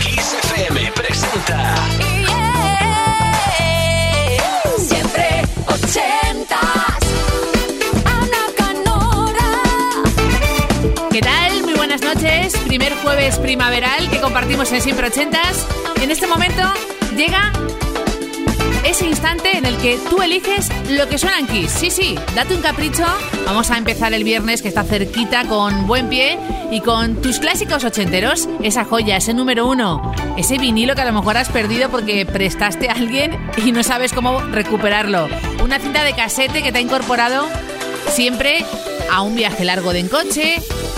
Kiss FM presenta. Siempre ochentas. Ana Canora. ¿Qué tal? Muy buenas noches. Primer jueves primaveral que compartimos en Siempre Ochentas. En este momento llega ese instante en el que tú eliges lo que suena en Kiss. Sí, sí, date un capricho. Vamos a empezar el viernes que está cerquita con buen pie y con tus clásicos ochenteros. Esa joya, ese número uno, ese vinilo que a lo mejor has perdido porque prestaste a alguien y no sabes cómo recuperarlo. Una cinta de casete que te ha incorporado siempre a un viaje largo de en coche,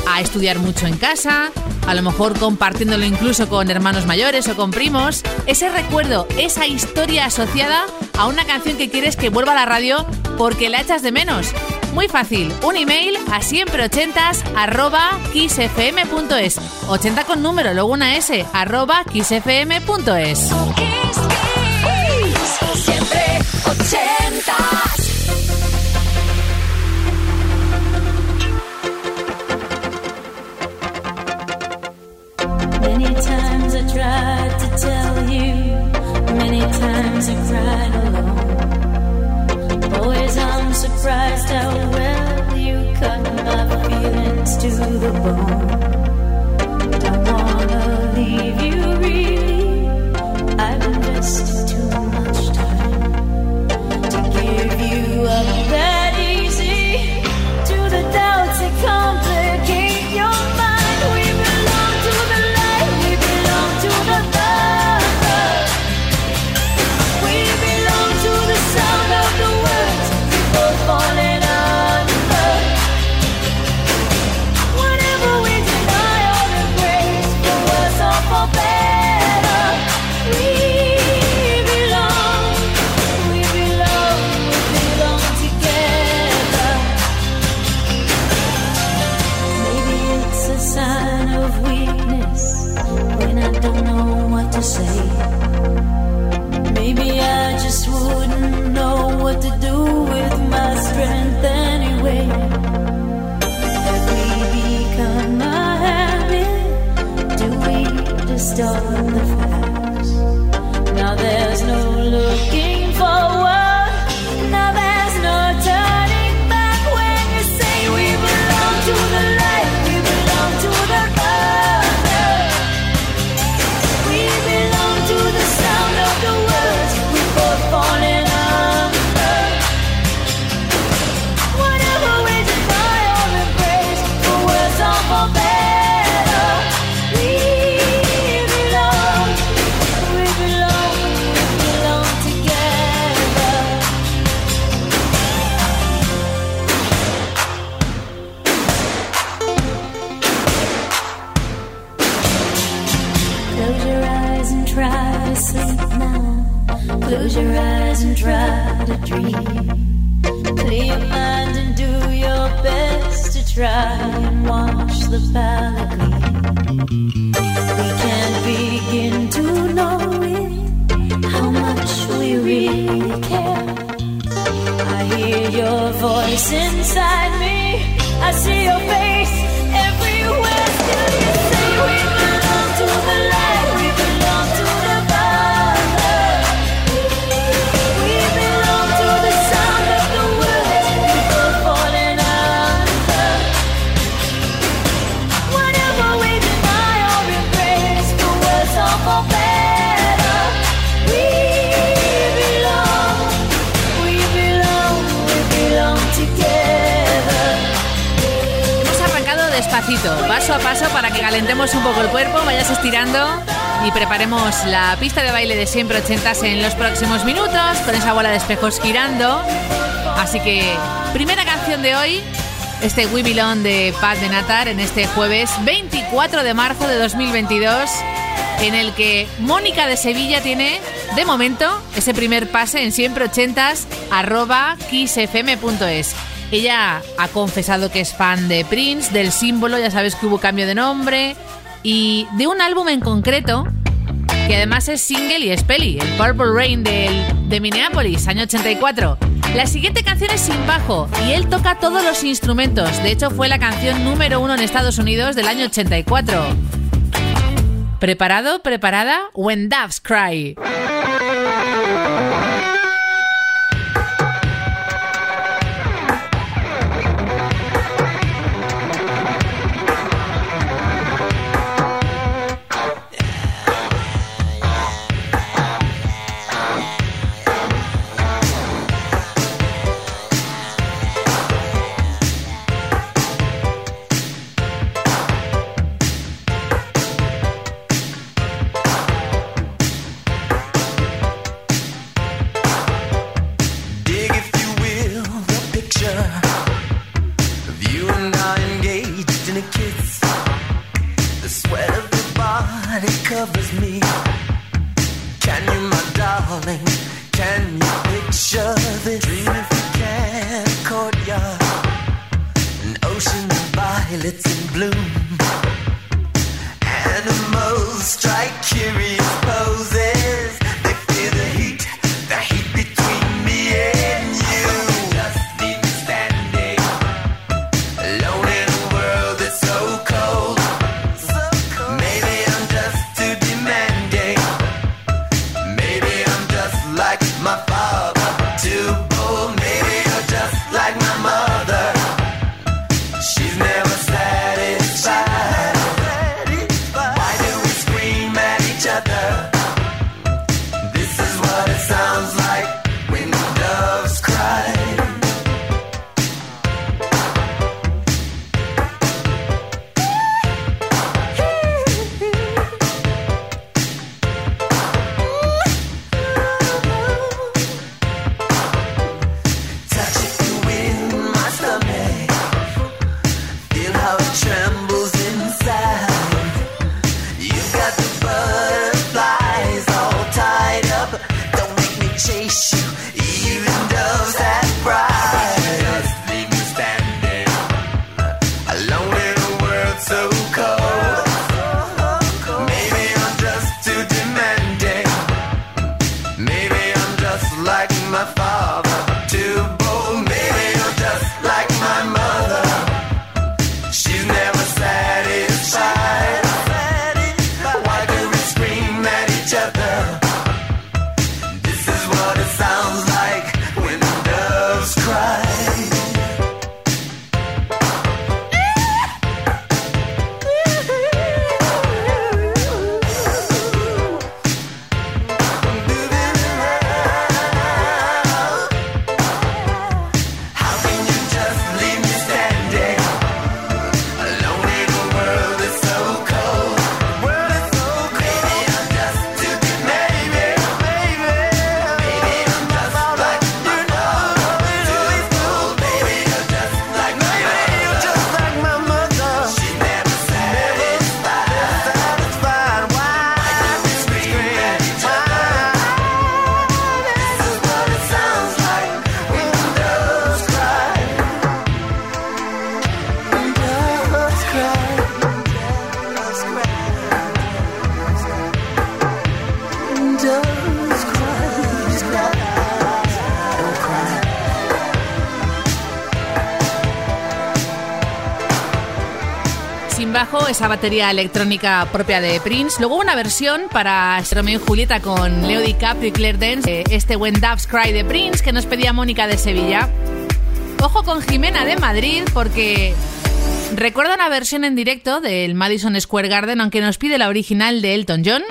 a estudiar mucho en casa, a lo mejor compartiéndolo incluso con hermanos mayores o con primos, ese recuerdo, esa historia asociada a una canción que quieres que vuelva a la radio porque la echas de menos. Muy fácil, un email a siempreochentas arroba kissfm.es. 80 con número, luego una S, arroba kissfm.es. tried to tell you, many times I cried alone. Always I'm surprised how well you cut my feelings to the bone. Don't wanna leave you really. I've invested Close your eyes and try to dream. Clear your mind and do your best to try and watch the palette. We can't begin to know it, how much we really care. I hear your voice inside me. I see your paso a paso para que calentemos un poco el cuerpo, vayas estirando y preparemos la pista de baile de siempre ochentas en los próximos minutos con esa bola de espejos girando. Así que, primera canción de hoy, este We de Pat de Natar en este jueves 24 de marzo de 2022, en el que Mónica de Sevilla tiene, de momento, ese primer pase en siempre ochentas arroba. Ella ha confesado que es fan de Prince, del símbolo, ya sabes que hubo cambio de nombre, y de un álbum en concreto que además es single y es peli, el Purple Rain del, de Minneapolis, año 84. La siguiente canción es sin bajo y él toca todos los instrumentos. De hecho, fue la canción número uno en Estados Unidos del año 84. ¿Preparado, preparada? When Doves Cry. Esa batería electrónica propia de Prince. Luego una versión para Romeo y Julieta con Leo DiCaprio y Claire Dance, este When Doves Cry de Prince que nos pedía Mónica de Sevilla. Ojo con Jimena de Madrid porque recuerda una versión en directo del Madison Square Garden, aunque nos pide la original de Elton John.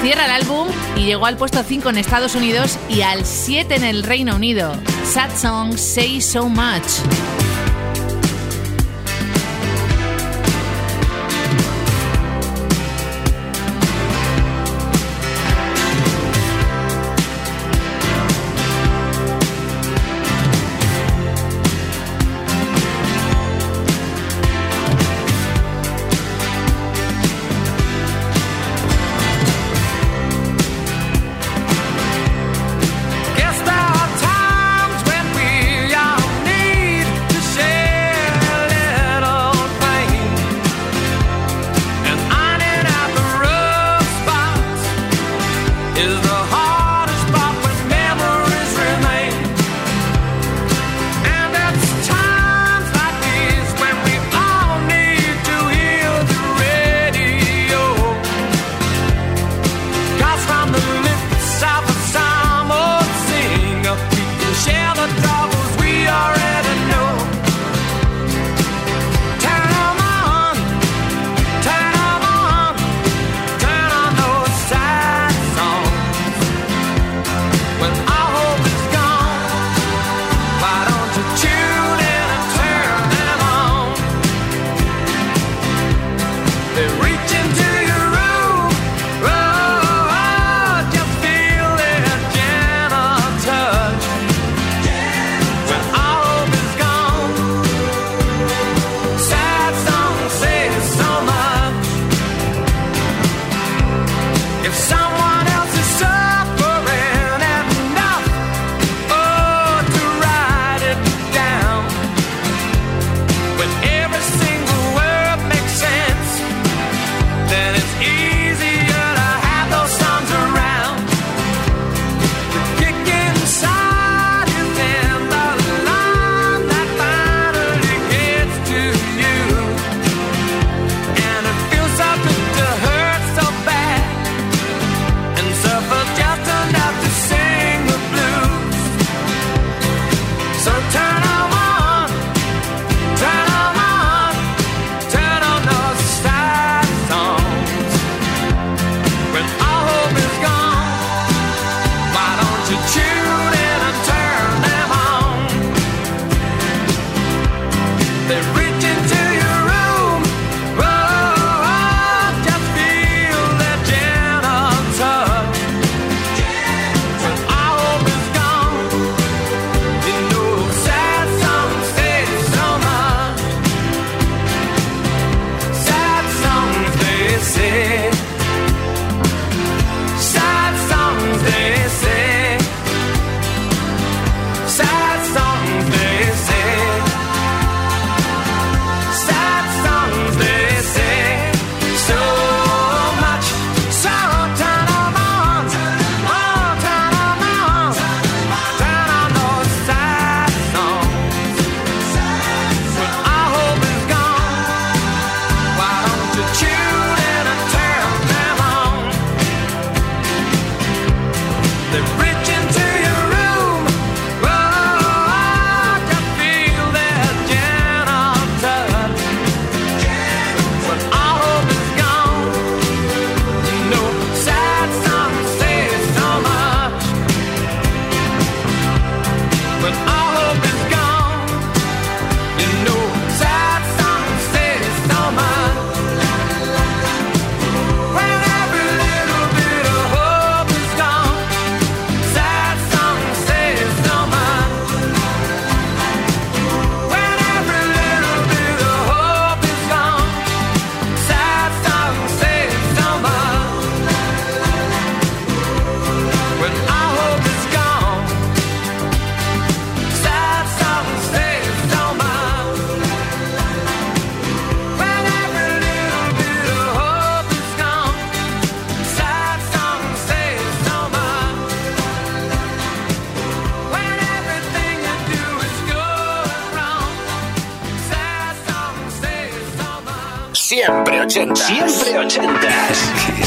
Cierra el álbum y llegó al puesto 5 en Estados Unidos y al 7 en el Reino Unido. Sad Song Say So Much.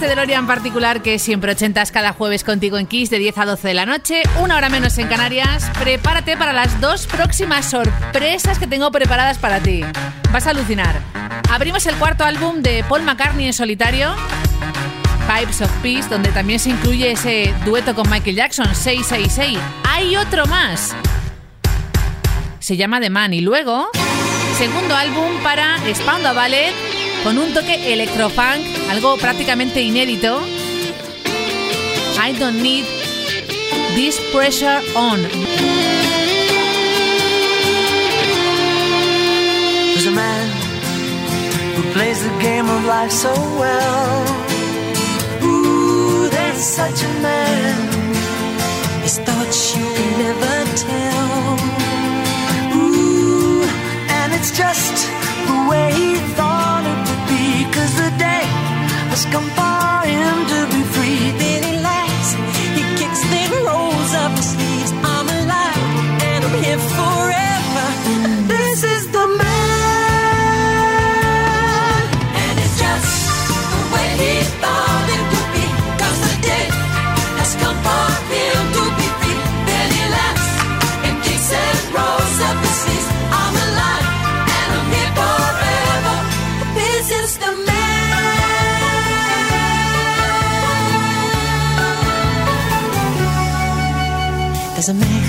este DeLorean particular que siempre ochentas cada jueves contigo en Kiss de 10 a 12 de la noche, una hora menos en Canarias, prepárate para las dos próximas sorpresas que tengo preparadas para ti. Vas a alucinar. Abrimos el cuarto álbum de Paul McCartney en solitario, Pipes of Peace, donde también se incluye ese dueto con Michael Jackson, 666. Hay otro más. Se llama The Man y luego, segundo álbum para Spandau Ballet con un toque electrofunk, algo prácticamente inédito. I don't need this pressure on. There's a man who plays the game of life so well. Ooh, that's such a man. His thoughts you can never tell. Ooh, and it's just the way he cầm phá resume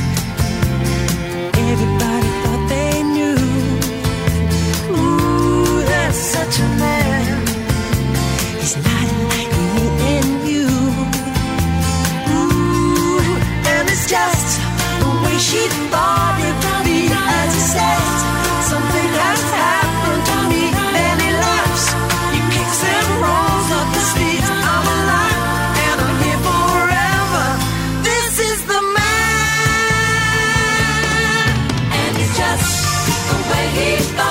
RBA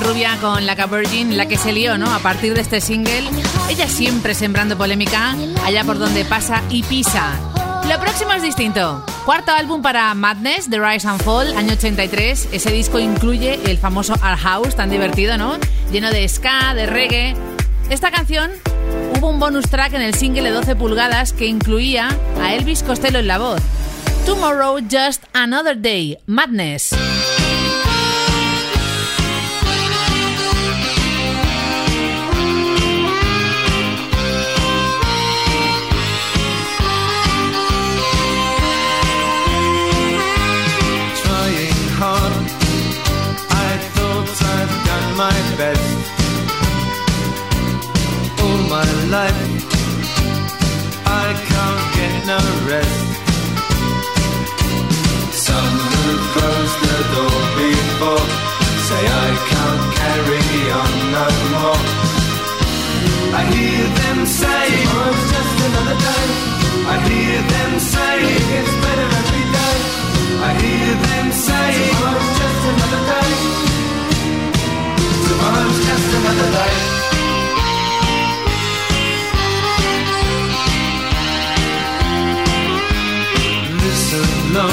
Rubia con la Virgin, la que se lió, ¿no? A partir de este single, ella siempre sembrando polémica allá por donde pasa y pisa. Lo próximo es distinto. Cuarto álbum para Madness, The Rise and Fall, año 83. Ese disco incluye el famoso Art House, tan divertido, ¿no? Lleno de ska, de reggae. Esta canción hubo un bonus track en el single de 12 pulgadas que incluía a Elvis Costello en la voz. Tomorrow, Just Another Day, Madness. Life, I can't get no rest. Some who close the door before say I can't carry on no more. I hear them say oh, tomorrow's just another day. I hear them say it gets better every day. I hear them say oh, tomorrow's just another day. Tomorrow's just another day. Low,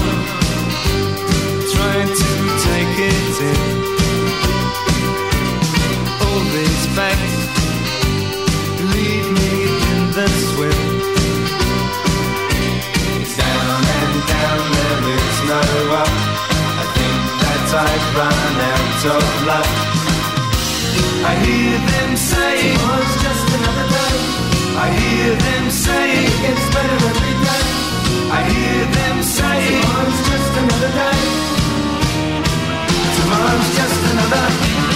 trying to take it in. All these facts leave me in the swim. It's down and down, there is no up. I think that I've run out of luck. I hear them say, oh, it's just another day. I hear them say, it gets better every day. I hear them say, tomorrow's just another day. Tomorrow's just another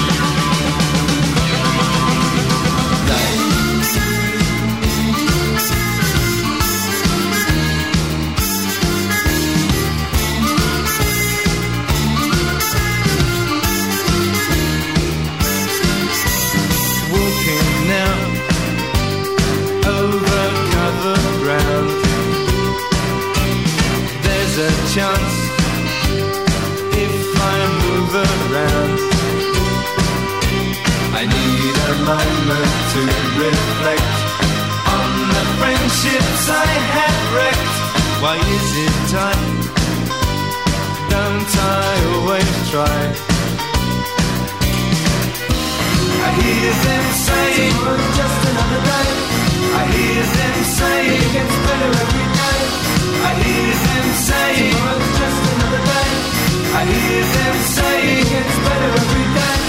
moment to reflect on the friendships I had wrecked. Why is it time? Don't I always try? I hear them say, just another day. I hear them say, it gets better every day. I hear them say, just another day. I hear them say, it gets better every day.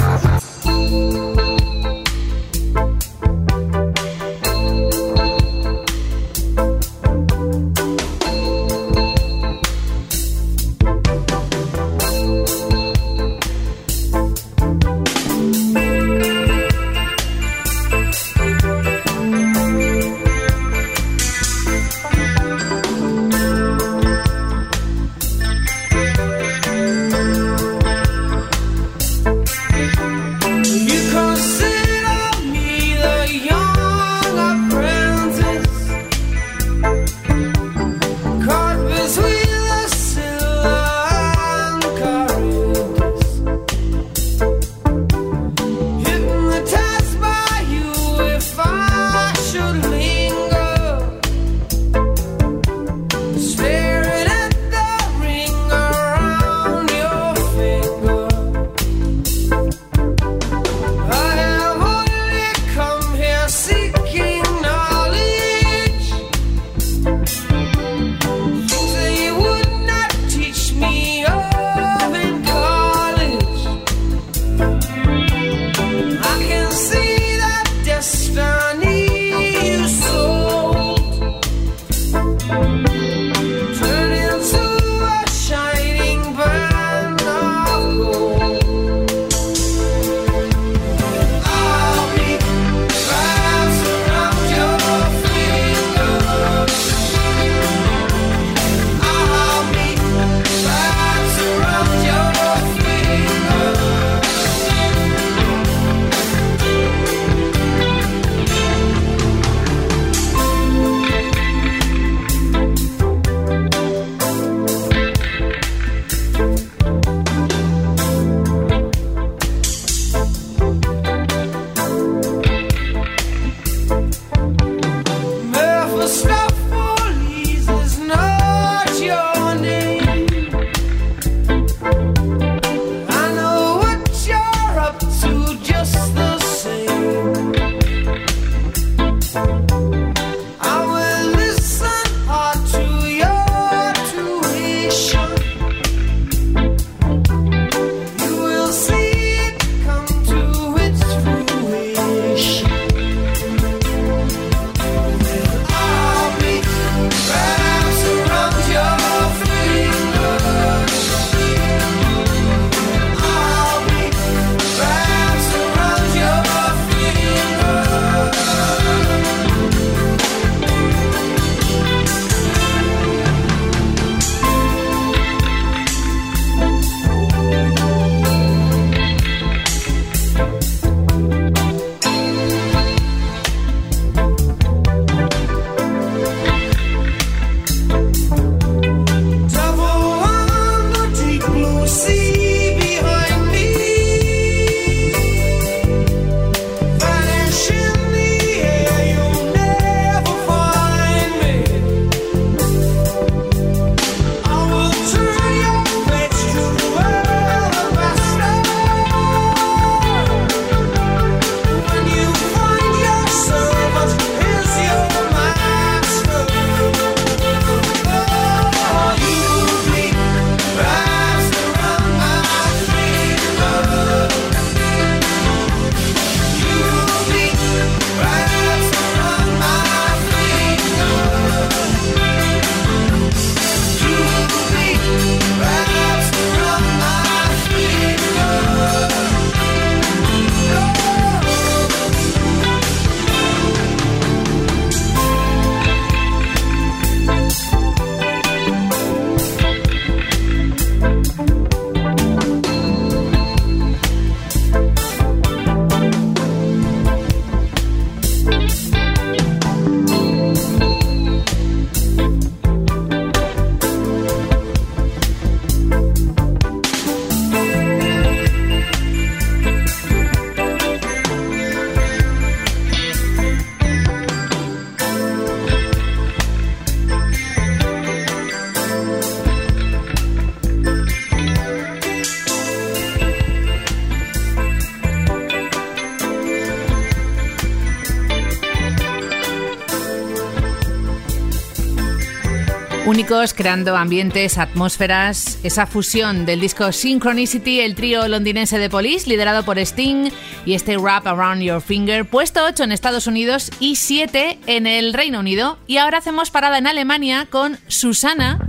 Creando ambientes, atmósferas, esa fusión del disco Synchronicity, el trío londinense de Police, liderado por Sting, y este Wrap Around Your Finger, puesto 8 en Estados Unidos y 7 en el Reino Unido. Y ahora hacemos parada en Alemania con Susana.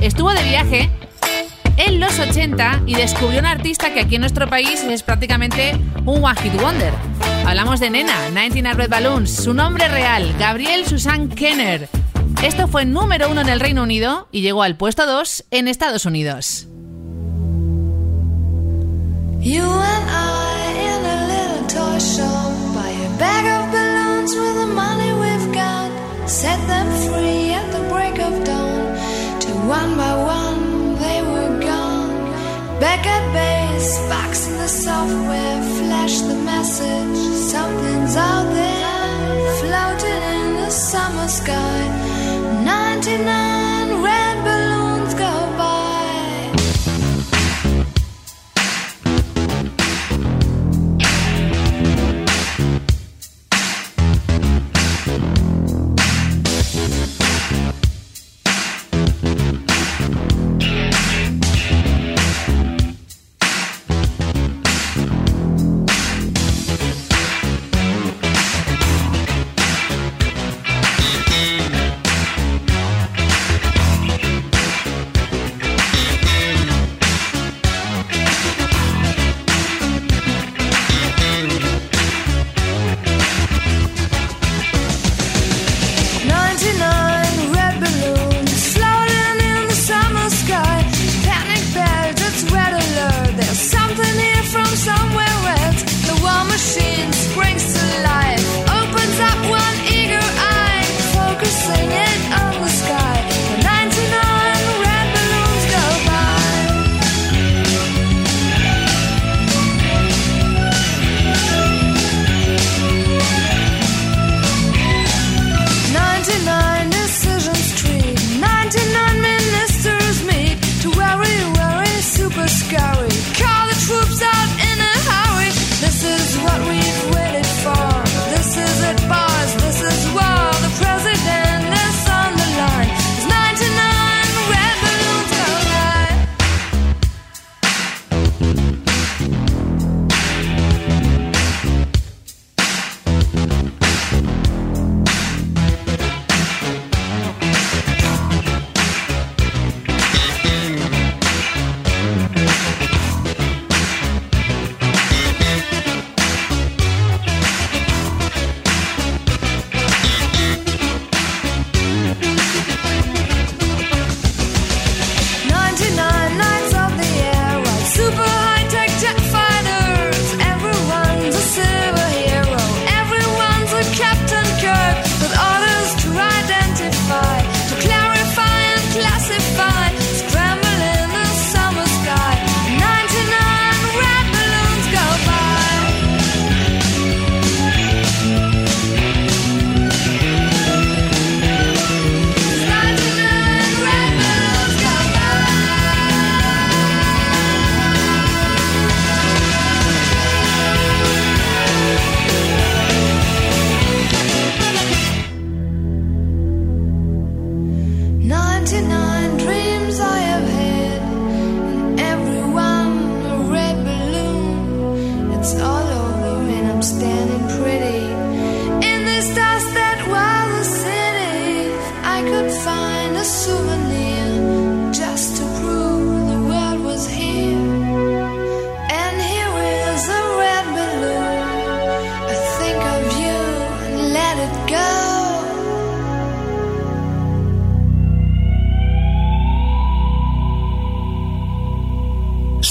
Estuvo de viaje en los 80 y descubrió un artista que aquí en nuestro país es prácticamente un One Hit Wonder. Hablamos de Nena, 19 Red Balloons, su nombre real, Gabriel Susan Kenner. Esto fue número uno en el Reino Unido y llegó al puesto 2 en Estados Unidos. You and I in a little toy shop buy a bag of balloons with the money we've got. Set them free at the break of dawn. Till one by one they were gone. Back at base, boxing the software, flash the message. Something's out there, floating in the summer sky.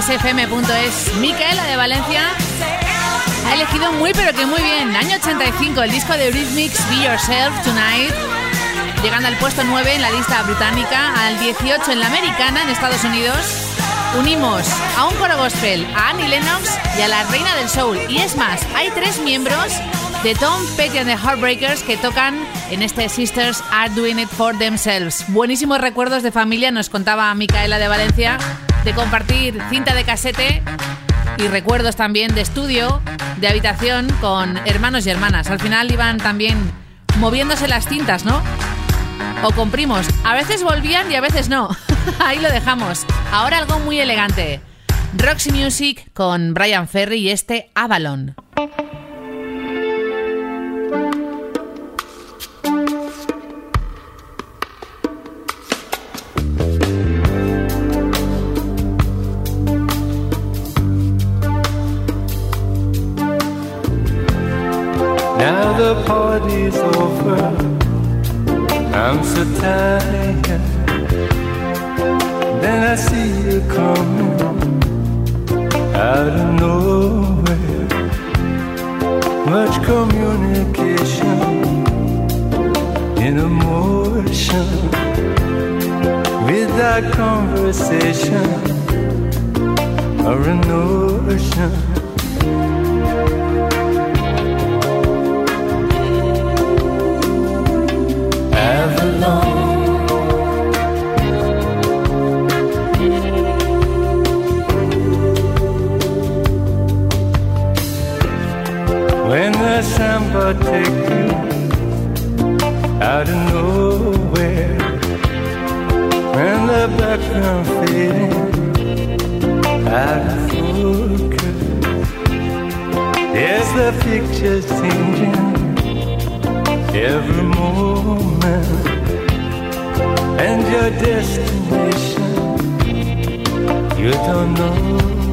xfm.es. Micaela de Valencia ha elegido muy pero que muy bien. Año 85, el disco de Eurythmics Be Yourself Tonight. Llegando al puesto 9 en la lista británica, al 18 en la americana en Estados Unidos. Unimos a un coro gospel, a Annie Lennox y a la reina del soul. Y es más, hay tres miembros de Tom Petty and the Heartbreakers que tocan en este Sisters Are Doing It For Themselves. Buenísimos recuerdos de familia, nos contaba Micaela de Valencia, de compartir cinta de casete y recuerdos también de estudio, de habitación con hermanos y hermanas. Al final iban también moviéndose las cintas, ¿no? O con primos. A veces volvían y a veces no. Ahí lo dejamos. Ahora algo muy elegante. Roxy Music con Brian Ferry y este Avalon. Communication in emotion. Without conversation or a notion. Avalon. The samba take you out of nowhere, when the background fading out of focus, there's the pictures changing every moment? And your destination you don't know